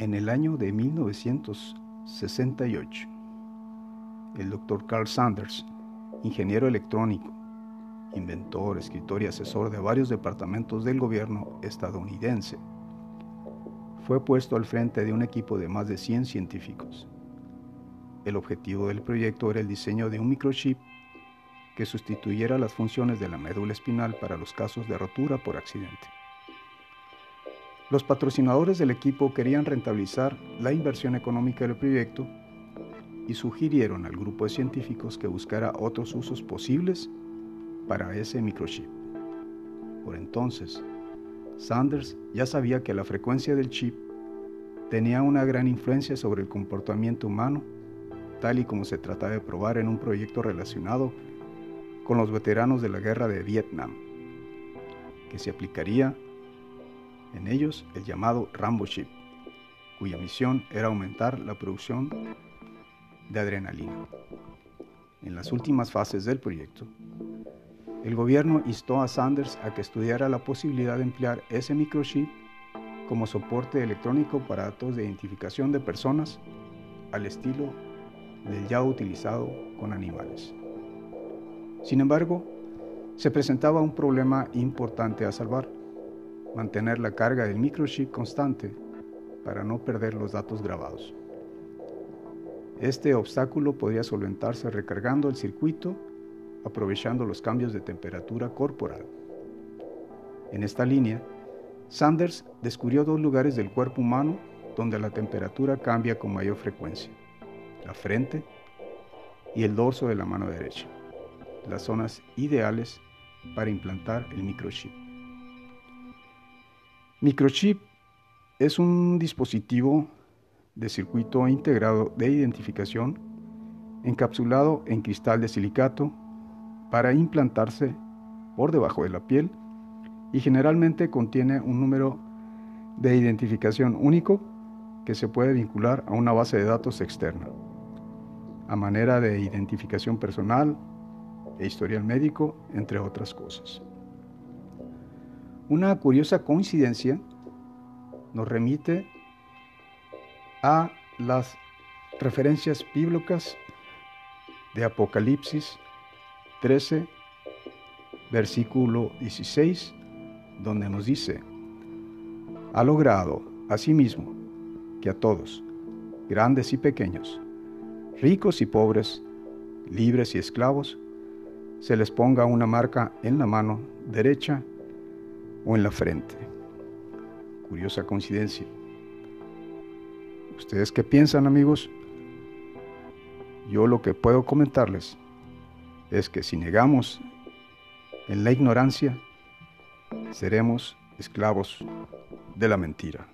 En el año de 1968, el doctor Carl Sanders, ingeniero electrónico, inventor, escritor y asesor de varios departamentos del gobierno estadounidense, fue puesto al frente de un equipo de más de 100 científicos. El objetivo del proyecto era el diseño de un microchip que sustituyera las funciones de la médula espinal para los casos de rotura por accidente. Los patrocinadores del equipo querían rentabilizar la inversión económica del proyecto y sugirieron al grupo de científicos que buscara otros usos posibles para ese microchip. Por entonces, Sanders ya sabía que la frecuencia del chip tenía una gran influencia sobre el comportamiento humano, tal y como se trataba de probar en un proyecto relacionado con los veteranos de la guerra de Vietnam, que se aplicaría en ellos el llamado Rambo Chip, cuya misión era aumentar la producción de adrenalina. En las últimas fases del proyecto, el gobierno instó a Sanders a que estudiara la posibilidad de emplear ese microchip como soporte electrónico para datos de identificación de personas al estilo del ya utilizado con animales. Sin embargo, se presentaba un problema importante a salvar mantener la carga del microchip constante para no perder los datos grabados. Este obstáculo podría solventarse recargando el circuito aprovechando los cambios de temperatura corporal. En esta línea, Sanders descubrió dos lugares del cuerpo humano donde la temperatura cambia con mayor frecuencia, la frente y el dorso de la mano derecha, las zonas ideales para implantar el microchip. Microchip es un dispositivo de circuito integrado de identificación encapsulado en cristal de silicato para implantarse por debajo de la piel y generalmente contiene un número de identificación único que se puede vincular a una base de datos externa, a manera de identificación personal e historial médico, entre otras cosas. Una curiosa coincidencia nos remite a las referencias bíblicas de Apocalipsis 13, versículo 16, donde nos dice, ha logrado asimismo que a todos, grandes y pequeños, ricos y pobres, libres y esclavos, se les ponga una marca en la mano derecha o en la frente. Curiosa coincidencia. ¿Ustedes qué piensan amigos? Yo lo que puedo comentarles es que si negamos en la ignorancia, seremos esclavos de la mentira.